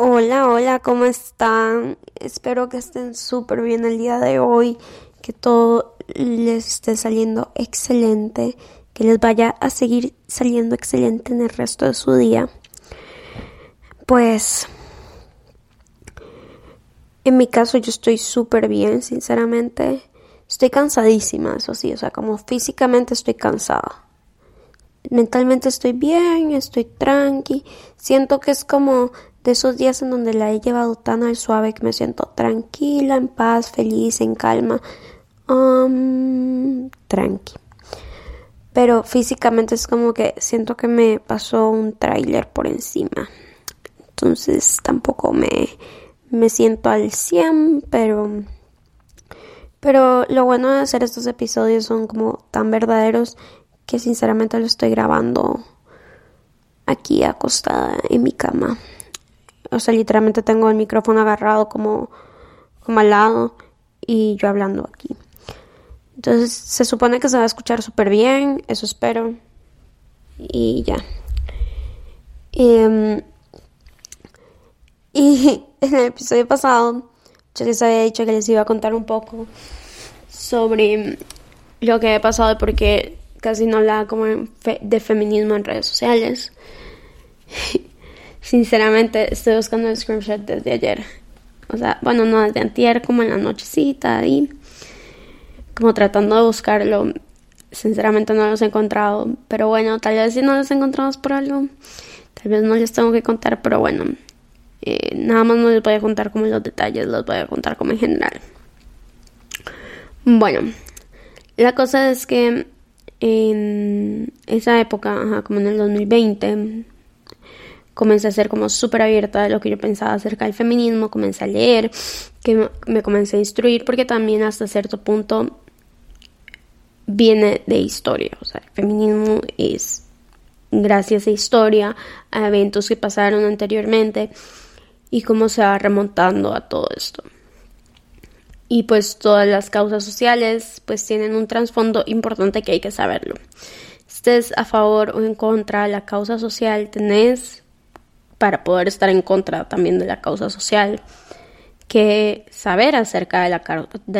Hola, hola, ¿cómo están? Espero que estén súper bien el día de hoy, que todo les esté saliendo excelente, que les vaya a seguir saliendo excelente en el resto de su día. Pues, en mi caso yo estoy súper bien, sinceramente. Estoy cansadísima, eso sí, o sea, como físicamente estoy cansada. Mentalmente estoy bien, estoy tranqui. Siento que es como de esos días en donde la he llevado tan al suave que me siento tranquila, en paz, feliz, en calma, um, tranqui. Pero físicamente es como que siento que me pasó un tráiler por encima. Entonces tampoco me, me siento al 100, pero... Pero lo bueno de hacer estos episodios son como tan verdaderos que sinceramente lo estoy grabando aquí acostada en mi cama. O sea, literalmente tengo el micrófono agarrado como, como al lado y yo hablando aquí. Entonces se supone que se va a escuchar súper bien, eso espero. Y ya. Em, y en el episodio pasado yo les había dicho que les iba a contar un poco sobre lo que ha pasado y por qué casi no hablaba como de feminismo en redes sociales. Sinceramente, estoy buscando el screenshot desde ayer. O sea, bueno, no desde antier, como en la nochecita ahí. Como tratando de buscarlo. Sinceramente no los he encontrado. Pero bueno, tal vez si no los encontramos por algo. Tal vez no les tengo que contar, pero bueno. Eh, nada más no les voy a contar como los detalles, los voy a contar como en general. Bueno, la cosa es que en esa época, como en el 2020, comencé a ser como súper abierta de lo que yo pensaba acerca del feminismo, comencé a leer, que me comencé a instruir, porque también hasta cierto punto viene de historia, o sea, el feminismo es gracias a historia, a eventos que pasaron anteriormente y cómo se va remontando a todo esto. Y pues todas las causas sociales pues tienen un trasfondo importante que hay que saberlo. Estés a favor o en contra de la causa social, tenés para poder estar en contra también de la causa social, que saber acerca de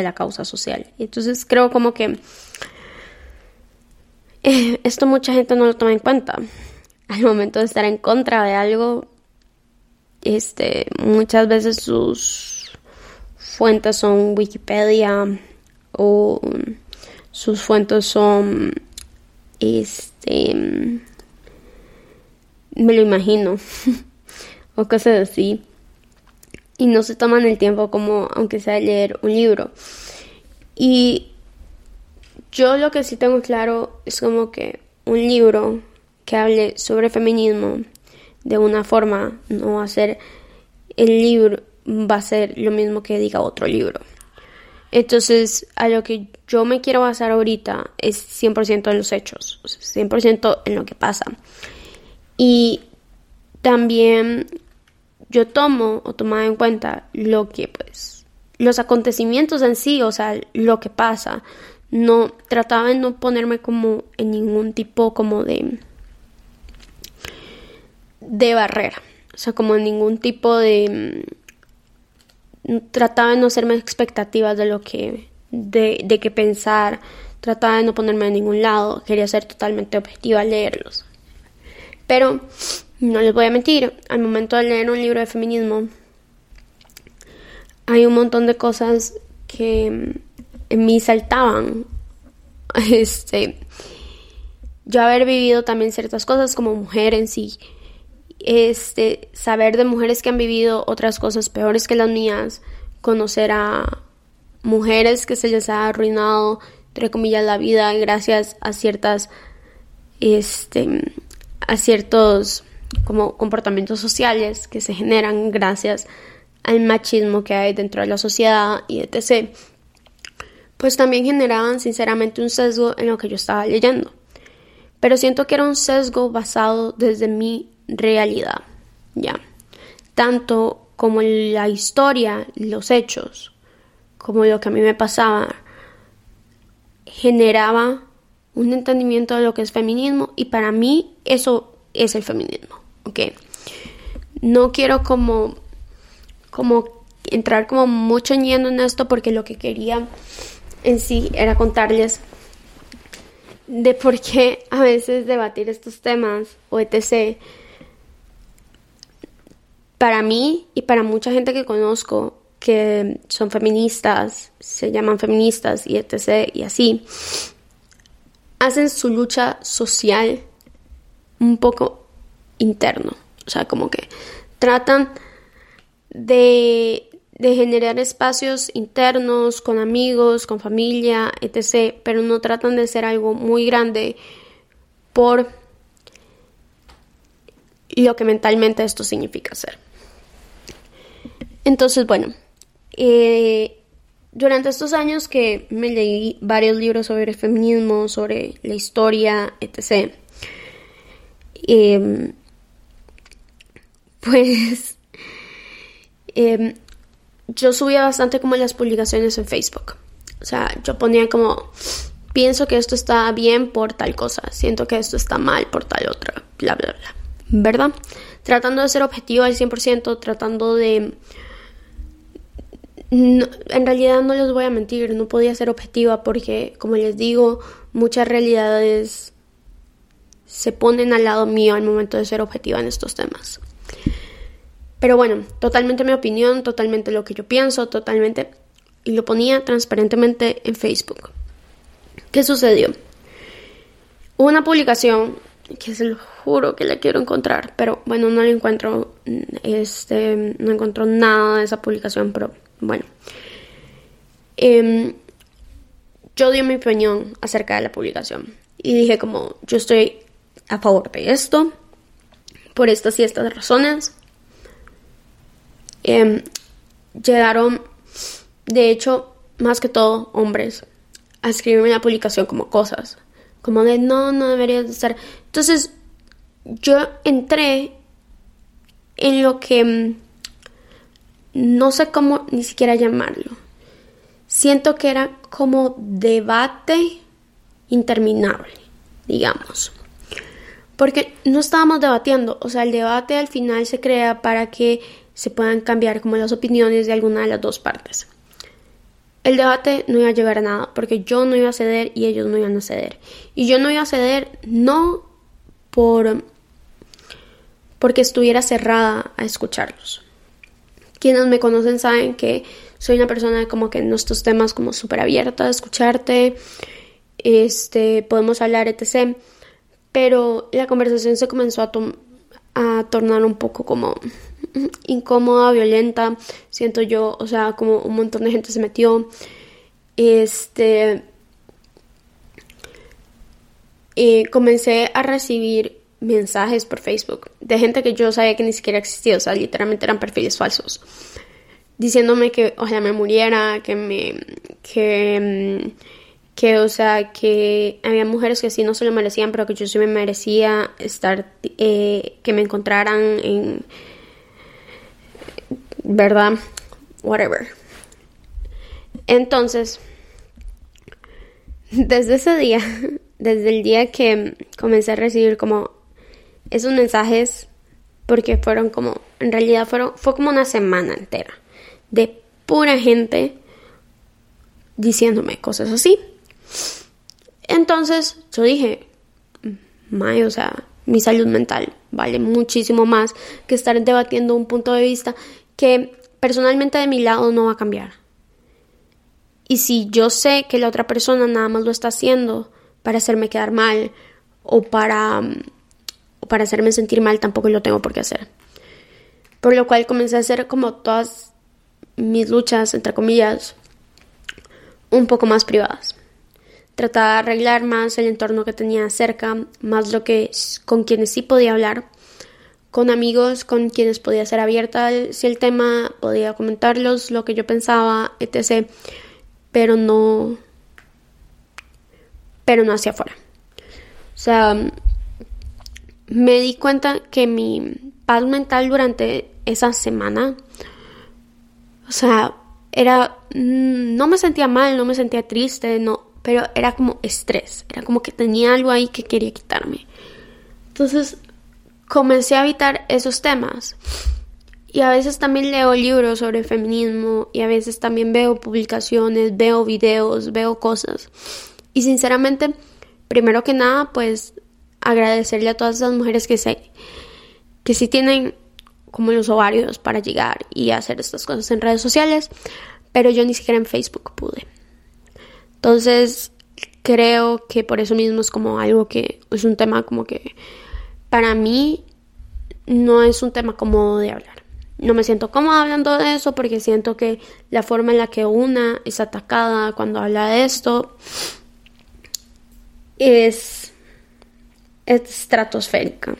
la, causa social. Entonces creo como que eh, esto mucha gente no lo toma en cuenta. Al momento de estar en contra de algo, este, muchas veces sus fuentes son Wikipedia o sus fuentes son este me lo imagino o cosas así. Y no se toman el tiempo como, aunque sea leer un libro. Y yo lo que sí tengo claro es como que un libro que hable sobre feminismo de una forma no va a ser el libro va a ser lo mismo que diga otro libro. Entonces, a lo que yo me quiero basar ahorita es 100% en los hechos, 100% en lo que pasa. Y también yo tomo o tomaba en cuenta lo que pues los acontecimientos en sí, o sea, lo que pasa. No trataba de no ponerme como en ningún tipo como de de barrera, o sea, como en ningún tipo de mm, trataba de no hacerme expectativas de lo que de, de qué pensar, trataba de no ponerme en ningún lado, quería ser totalmente objetiva al leerlos. Pero no les voy a mentir, al momento de leer un libro de feminismo hay un montón de cosas que mm, en mí saltaban. Este, yo haber vivido también ciertas cosas como mujer en sí, este, saber de mujeres que han vivido otras cosas peores que las mías, conocer a mujeres que se les ha arruinado, entre comillas, la vida gracias a ciertas, este, a ciertos como comportamientos sociales que se generan gracias al machismo que hay dentro de la sociedad y etc., pues también generaban sinceramente un sesgo en lo que yo estaba leyendo. Pero siento que era un sesgo basado desde mi realidad, ya. Tanto como la historia, los hechos, como lo que a mí me pasaba, generaba un entendimiento de lo que es feminismo y para mí eso es el feminismo, ¿ok? No quiero como como entrar como mucho yendo en esto porque lo que quería en sí era contarles de por qué a veces debatir estos temas o etc. Para mí y para mucha gente que conozco que son feministas, se llaman feministas y etc. y así, hacen su lucha social un poco interno. O sea, como que tratan de generar espacios internos con amigos, con familia, etc., pero no tratan de ser algo muy grande por lo que mentalmente esto significa ser. Entonces, bueno, eh, durante estos años que me leí varios libros sobre feminismo, sobre la historia, etc., pues em, yo subía bastante como las publicaciones en Facebook. O sea, yo ponía como, pienso que esto está bien por tal cosa, siento que esto está mal por tal otra, bla, bla, bla. ¿Verdad? Tratando de ser objetivo al 100%, tratando de... en realidad no les voy a mentir, no podía ser objetiva porque, como les digo, muchas realidades se ponen al lado mío al momento de ser objetiva en estos temas. Pero bueno, totalmente mi opinión, totalmente lo que yo pienso, totalmente... Y lo ponía transparentemente en Facebook. ¿Qué sucedió? Hubo una publicación que se lo juro que la quiero encontrar, pero bueno, no la encuentro, este, no encuentro nada de esa publicación, pero bueno. Em, yo di mi opinión acerca de la publicación y dije como yo estoy a favor de esto, por estas y estas razones, Em, llegaron, de hecho, más que todo hombres, a escribirme la publicación como cosas, como de no, no deberías estar. Entonces, yo entré en lo que mm, no sé cómo ni siquiera llamarlo. Siento que era como debate interminable, digamos. Porque no estábamos debatiendo, o sea, el debate al final se crea para que se puedan cambiar como las opiniones de alguna de las dos partes. El debate no iba a llegar a nada porque yo no iba a ceder y ellos no iban a ceder. Y yo no iba a ceder no por porque estuviera cerrada a escucharlos. Quienes me conocen saben que soy una persona como que en estos temas como súper abierta a escucharte, este, podemos hablar, etc. Pero la conversación se comenzó a, a tornar un poco como incómoda, violenta, siento yo, o sea, como un montón de gente se metió. Este. Y comencé a recibir mensajes por Facebook de gente que yo sabía que ni siquiera existía, o sea, literalmente eran perfiles falsos, diciéndome que ojalá me muriera, que me. que. que, o sea, que había mujeres que sí no se lo merecían, pero que yo sí me merecía estar, eh, que me encontraran en ¿verdad? Whatever. Entonces, desde ese día, desde el día que comencé a recibir como esos mensajes, porque fueron como, en realidad fueron, fue como una semana entera de pura gente diciéndome cosas así. Entonces yo dije, May, o sea, mi salud mental vale muchísimo más que estar debatiendo un punto de vista que personalmente de mi lado no va a cambiar. Y si yo sé que la otra persona nada más lo está haciendo para hacerme quedar mal o para, o para hacerme sentir mal, tampoco lo tengo por qué hacer. Por lo cual comencé a hacer como todas mis luchas, entre comillas, un poco más privadas. Trataba de arreglar más el entorno que tenía cerca, más lo que con quienes sí podía hablar con amigos con quienes podía ser abierta si el tema, podía comentarlos lo que yo pensaba, etc. Pero no, pero no hacia afuera. O sea, me di cuenta que mi paz mental durante esa semana, o sea, era, mm, no me sentía mal, no me sentía triste, no, pero era como estrés, era como que tenía algo ahí que quería quitarme. Entonces, comencé a evitar esos temas. Y a veces también leo libros sobre feminismo y a veces también veo publicaciones, veo videos, veo cosas. Y sinceramente, primero que nada, pues agradecerle a todas esas mujeres que, se, que sí tienen como los ovarios para llegar y hacer estas cosas en redes sociales, pero yo ni siquiera en Facebook pude. Entonces, creo que por eso mismo es como algo que es un tema como que para mí no es un tema cómodo de hablar. No me siento cómoda hablando de eso porque siento que la forma en la que una es atacada cuando habla de esto es, estratosférica.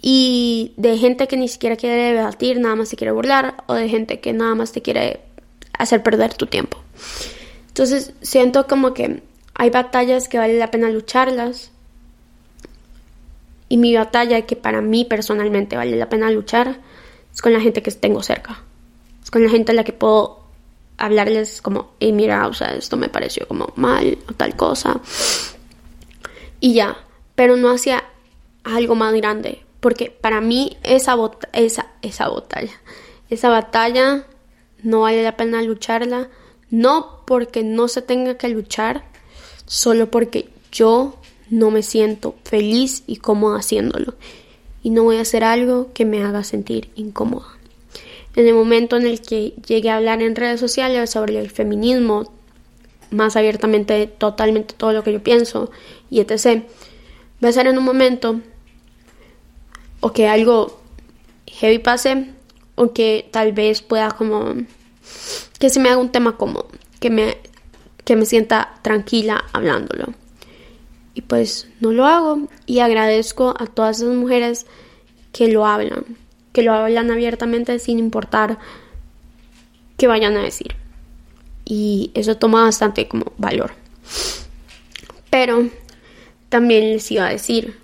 Y de gente que ni siquiera quiere debatir, nada más se quiere burlar, o de gente que nada más te quiere hacer perder tu tiempo. Entonces siento como que hay batallas que vale la pena lucharlas. Y mi batalla que para mí personalmente vale la pena luchar es con la gente que tengo cerca. Es con la gente a la que puedo hablarles como, hey, mira, o sea, esto me pareció como mal o tal cosa. Y ya, pero no hacia algo más grande. Porque para mí esa, esa, esa batalla, esa batalla no vale la pena lucharla. No porque no se tenga que luchar, solo porque yo no me siento feliz y cómoda haciéndolo y no voy a hacer algo que me haga sentir incómoda. En el momento en el que llegue a hablar en redes sociales sobre el feminismo, más abiertamente totalmente todo lo que yo pienso y etc., va a ser en un momento o que algo heavy pase o que tal vez pueda como que se me haga un tema cómodo, que me que me sienta tranquila hablándolo. Y pues no lo hago y agradezco a todas esas mujeres que lo hablan, que lo hablan abiertamente sin importar qué vayan a decir. Y eso toma bastante como valor. Pero también les iba a decir,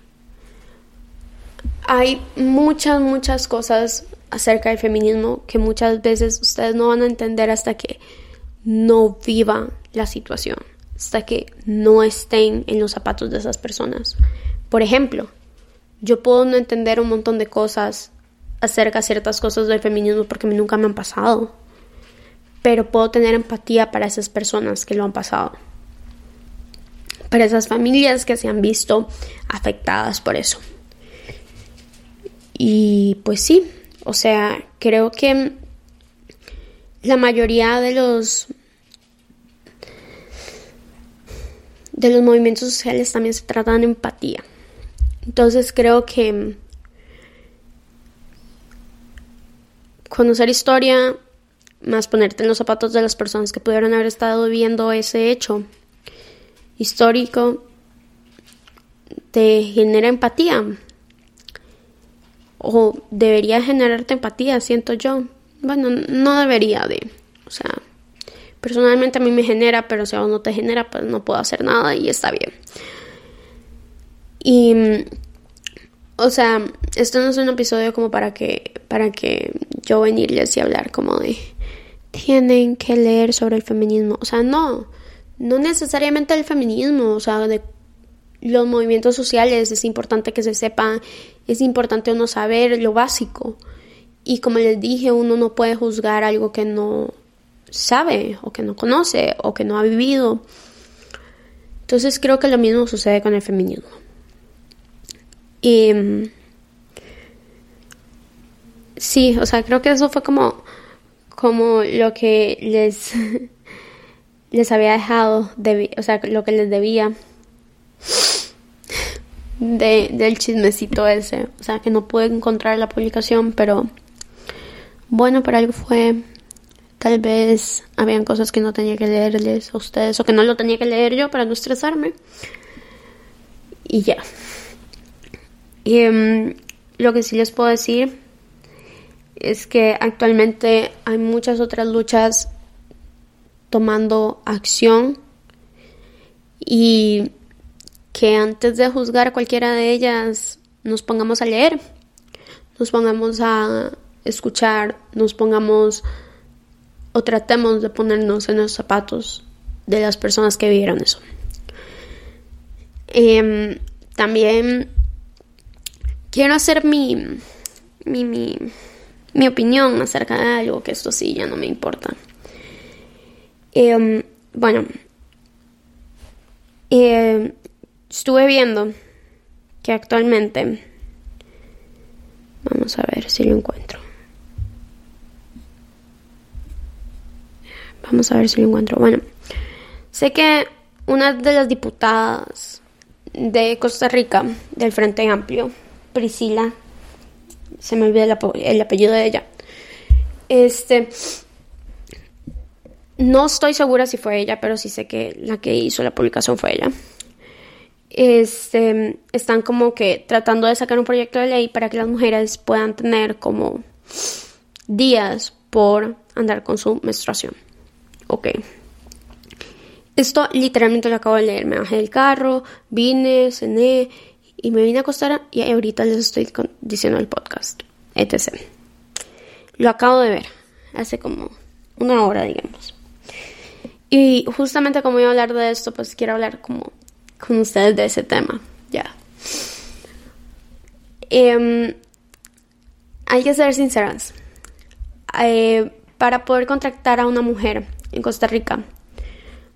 hay muchas, muchas cosas acerca del feminismo que muchas veces ustedes no van a entender hasta que no vivan la situación, hasta que no estén en los zapatos de esas personas. Por ejemplo, yo puedo no entender un montón de cosas acerca de ciertas cosas del feminismo porque nunca me han pasado, pero puedo tener empatía para esas personas que lo han pasado, para esas familias que se han visto afectadas por eso. Y pues sí, o sea, creo que la mayoría de los de los movimientos sociales también se tratan de empatía. Entonces creo que conocer historia, más ponerte en los zapatos de las personas que pudieron haber estado viviendo ese hecho histórico, te genera empatía. O debería generarte empatía, siento yo. Bueno, no debería de. O sea, Personalmente a mí me genera, pero si a vos no te genera, pues no puedo hacer nada y está bien. Y, o sea, esto no es un episodio como para que, para que yo venirles y hablar como de, tienen que leer sobre el feminismo. O sea, no, no necesariamente el feminismo, o sea, de los movimientos sociales, es importante que se sepa, es importante uno saber lo básico. Y como les dije, uno no puede juzgar algo que no, sabe o que no conoce o que no ha vivido. Entonces creo que lo mismo sucede con el feminismo. Y sí, o sea, creo que eso fue como, como lo que les, les había dejado, o sea, lo que les debía de, del chismecito ese. O sea, que no pude encontrar la publicación, pero bueno, para algo fue. Tal vez habían cosas que no tenía que leerles a ustedes o que no lo tenía que leer yo para no estresarme. Y ya. Y em, lo que sí les puedo decir es que actualmente hay muchas otras luchas tomando acción y que antes de juzgar cualquiera de ellas nos pongamos a leer, nos pongamos a escuchar, nos pongamos o tratemos de ponernos en los zapatos de las personas que vivieron eso. Em, también quiero hacer mi, mi, mi opinión acerca de algo, que esto sí ya no me importa. Em, bueno, eh, estuve viendo que actualmente, vamos a ver si lo encuentro. Vamos a ver si lo encuentro. Bueno, sé que una de las diputadas de Costa Rica del Frente Amplio, Priscila, se me olvida el, apellido de ella. Este, no estoy segura si fue ella, pero sí sé que la que hizo la publicación fue ella. Este, están como que tratando de sacar un proyecto de ley para que las mujeres puedan tener como días por andar con su menstruación. Ok. Esto literalmente lo acabo de leer. Me bajé del carro, vine, cené y me vine a acostar y ahorita les estoy diciendo el podcast, etc. Lo acabo de ver hace como una hora, digamos. Y justamente como iba a hablar de esto, pues quiero hablar como con ustedes de ese tema. Ya. Em, hay que ser sinceras. Eh, para poder contratar a una mujer en Costa Rica,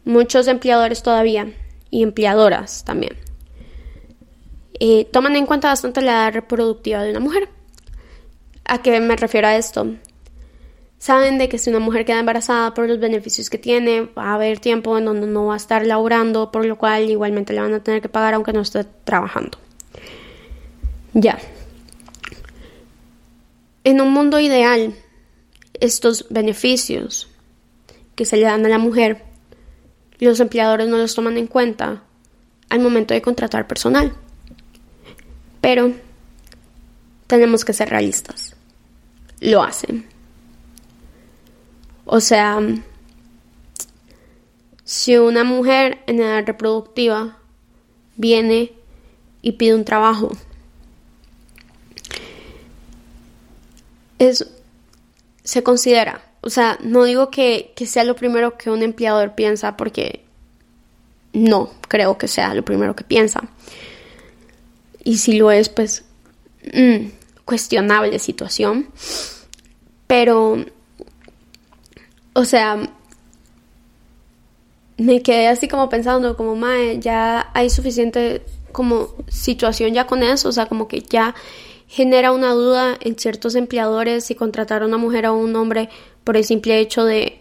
muchos empleadores todavía y empleadoras también eh, toman en cuenta bastante la edad reproductiva de una mujer. ¿A qué me refiero a esto? Saben de que si una mujer queda embarazada por los beneficios que tiene, va a haber tiempo en donde no va a estar laborando, por lo cual igualmente le van a tener que pagar aunque no esté trabajando. Ya. En un mundo ideal, estos beneficios que se le dan a la mujer los empleadores no los toman en cuenta al momento de contratar personal. Pero tenemos que ser realistas. Lo hacen. O sea, si una mujer en edad reproductiva viene y pide un trabajo, es, se considera o sea, no digo que, sea lo primero que un empleador piensa porque no creo que sea lo primero que piensa. Y si lo es, pues mm, cuestionable situación. Pero, o sea, me quedé así como pensando, como, mae, ya hay suficiente como situación ya con eso, o sea, como que ya genera una duda en ciertos empleadores si contratar a una mujer o a un hombre por el simple hecho de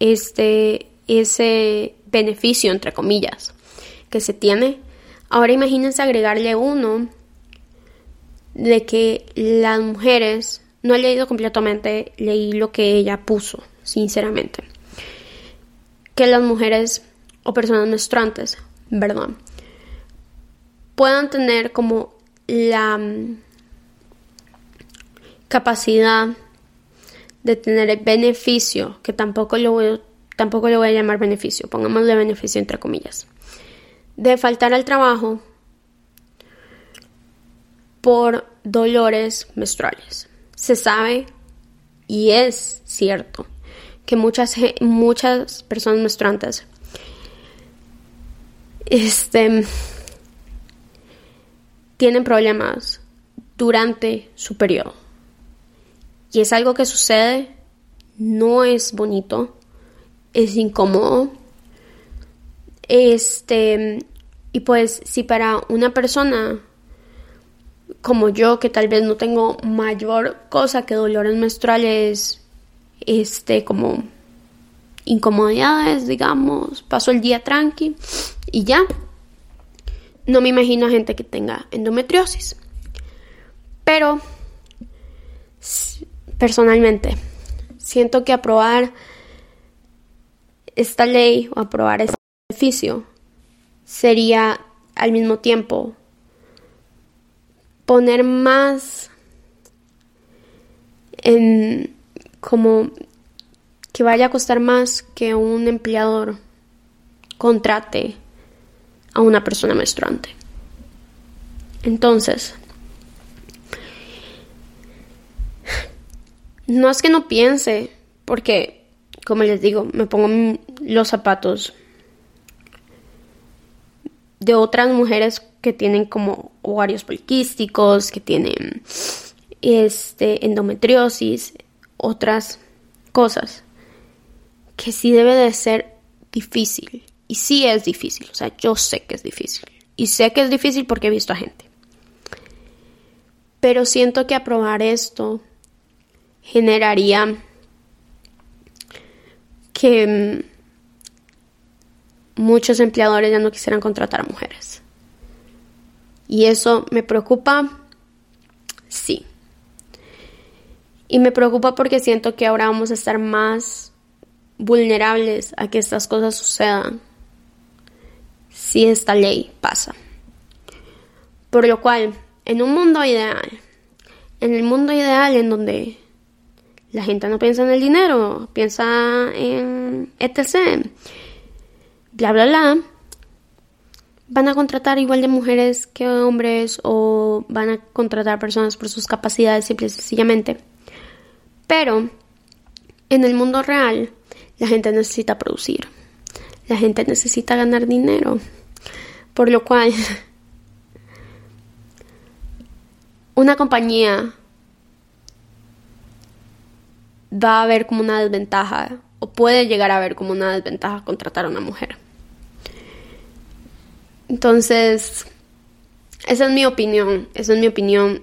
este ese beneficio entre comillas que se tiene. Ahora imagínense agregarle uno de que las mujeres no he leído completamente, leí lo que ella puso, sinceramente. Que las mujeres o personas menstruantes, ¿verdad? Puedan tener como la mm, capacidad de tener el beneficio, que tampoco lo voy, tampoco lo voy a llamar beneficio, pongámosle beneficio entre comillas, de faltar al trabajo por dolores menstruales. Se sabe y es cierto que muchas, muchas personas menstruantes este, tienen problemas durante su periodo. Y es algo que sucede, no es bonito, es incómodo. Este, y pues si para una persona como yo, que tal vez no tengo mayor cosa que dolores menstruales, este, como incomodidades, digamos, paso el día tranqui y ya. No me imagino gente que tenga endometriosis. Pero personalmente. Siento que aprobar esta ley o aprobar este beneficio sería al mismo tiempo poner más en como que vaya a costar más que un empleador contrate a una persona menstruante. Entonces, No es que no piense, porque, como les digo, me pongo los zapatos de otras mujeres que tienen como ovarios poliquísticos, que tienen este, endometriosis, otras cosas, que sí debe de ser difícil. Y sí es difícil, o sea, yo sé que es difícil. Y sé que es difícil porque he visto a gente. Pero siento que aprobar esto generaría que mm, muchos empleadores ya no quisieran contratar a mujeres. Y eso me preocupa, sí. Y me preocupa porque siento que ahora vamos a estar más vulnerables a que estas cosas sucedan si esta ley pasa. Por lo cual, en un mundo ideal, en el mundo ideal en donde la gente no piensa en el dinero, piensa en etc. Bla, bla, bla. Van a contratar igual de mujeres que hombres o van a contratar personas por sus capacidades simple y sencillamente. Pero en el mundo real la gente necesita producir. La gente necesita ganar dinero. Por lo cual una compañía va a ver como una desventaja o puede llegar a ver como una desventaja contratar a una mujer. Entonces, esa es mi opinión, esa es mi opinión.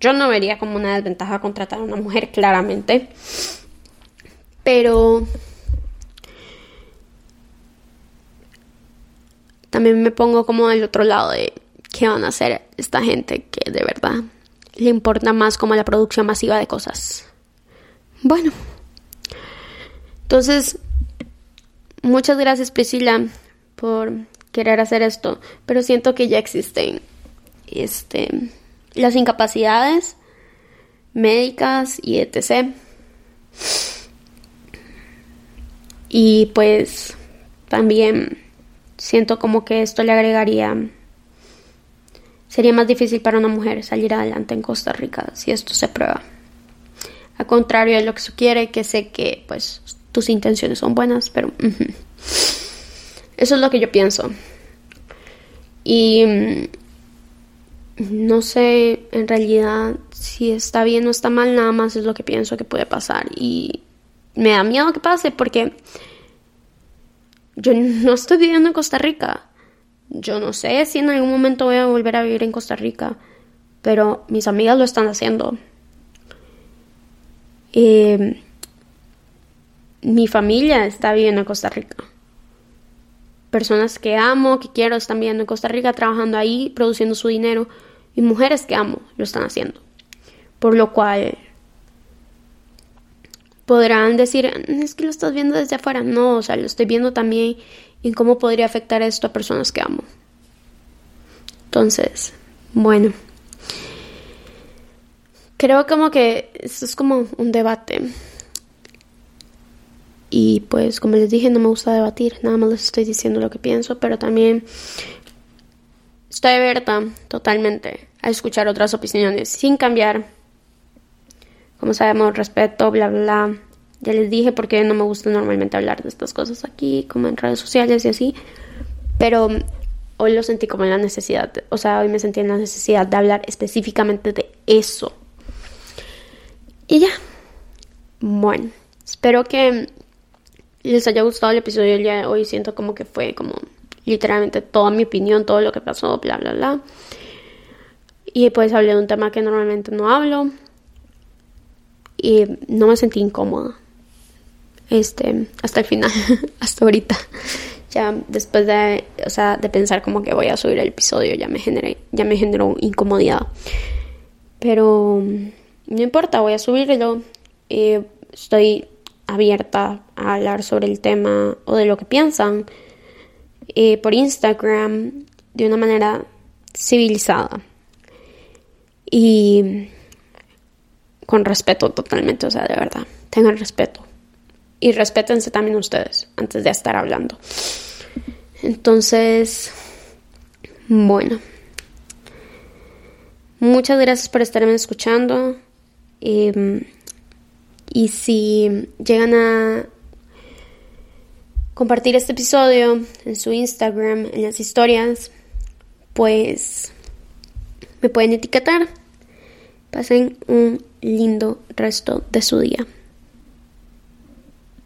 Yo no vería como una desventaja contratar a una mujer, claramente. Pero también me pongo como del otro lado de qué van a hacer esta gente que de verdad le importa más como la producción masiva de cosas. Bueno, entonces, muchas gracias Priscila por querer hacer esto, pero siento que ya existen este, las incapacidades médicas y etc. Y pues también siento como que esto le agregaría sería más difícil para una mujer salir adelante en Costa Rica si esto se prueba. A contrario de lo que se quiere, que sé que pues tus intenciones son buenas, pero eso es lo que yo pienso. Y mm, no sé en realidad si está bien o está mal, nada más es lo que pienso que puede pasar. Y me da miedo que pase porque yo no estoy viviendo en Costa Rica. Yo no sé si en algún momento voy a volver a vivir en Costa Rica, pero mis amigas lo están haciendo. Eh, mi familia está viviendo en Costa Rica. Personas que amo, que quiero, están viviendo en Costa Rica, trabajando ahí, produciendo su dinero. Y mujeres que amo lo están haciendo. Por lo cual podrán decir, es que lo estás viendo desde afuera. No, o sea, lo estoy viendo también en cómo podría afectar esto a personas que amo. Entonces, bueno creo como que esto es como un debate. Y pues como les dije, no me gusta debatir, nada más les estoy diciendo lo que pienso, pero también estoy abierta totalmente a escuchar otras opiniones sin cambiar. Como sabemos, respeto, bla, bla. Ya les dije porque no me gusta normalmente hablar de estas cosas aquí, como en redes sociales y así. Pero hoy lo sentí como en la necesidad, o sea, hoy me sentí en la necesidad de hablar específicamente de eso y ya. Bueno, espero que les haya gustado el episodio del día de hoy. Siento como que fue como literalmente toda mi opinión, todo lo que pasó, bla, bla, bla. Y pues hablé de un tema que normalmente no hablo. Y no me sentí incómoda. Este, hasta el final, hasta ahorita. Ya después de, o sea, de pensar como que voy a subir el episodio, ya me generé, ya me generó incomodidad. Pero no importa, voy a subirlo. Estoy abierta a hablar sobre el tema o de lo que piensan por Instagram de una manera civilizada y con respeto totalmente, o sea, de verdad, tengan respeto y respétense también ustedes antes de estar hablando. Entonces, bueno, muchas gracias por estarme escuchando. Em, y si llegan a compartir este episodio en su Instagram, en las historias, pues me pueden etiquetar. Pasen un lindo resto de su día.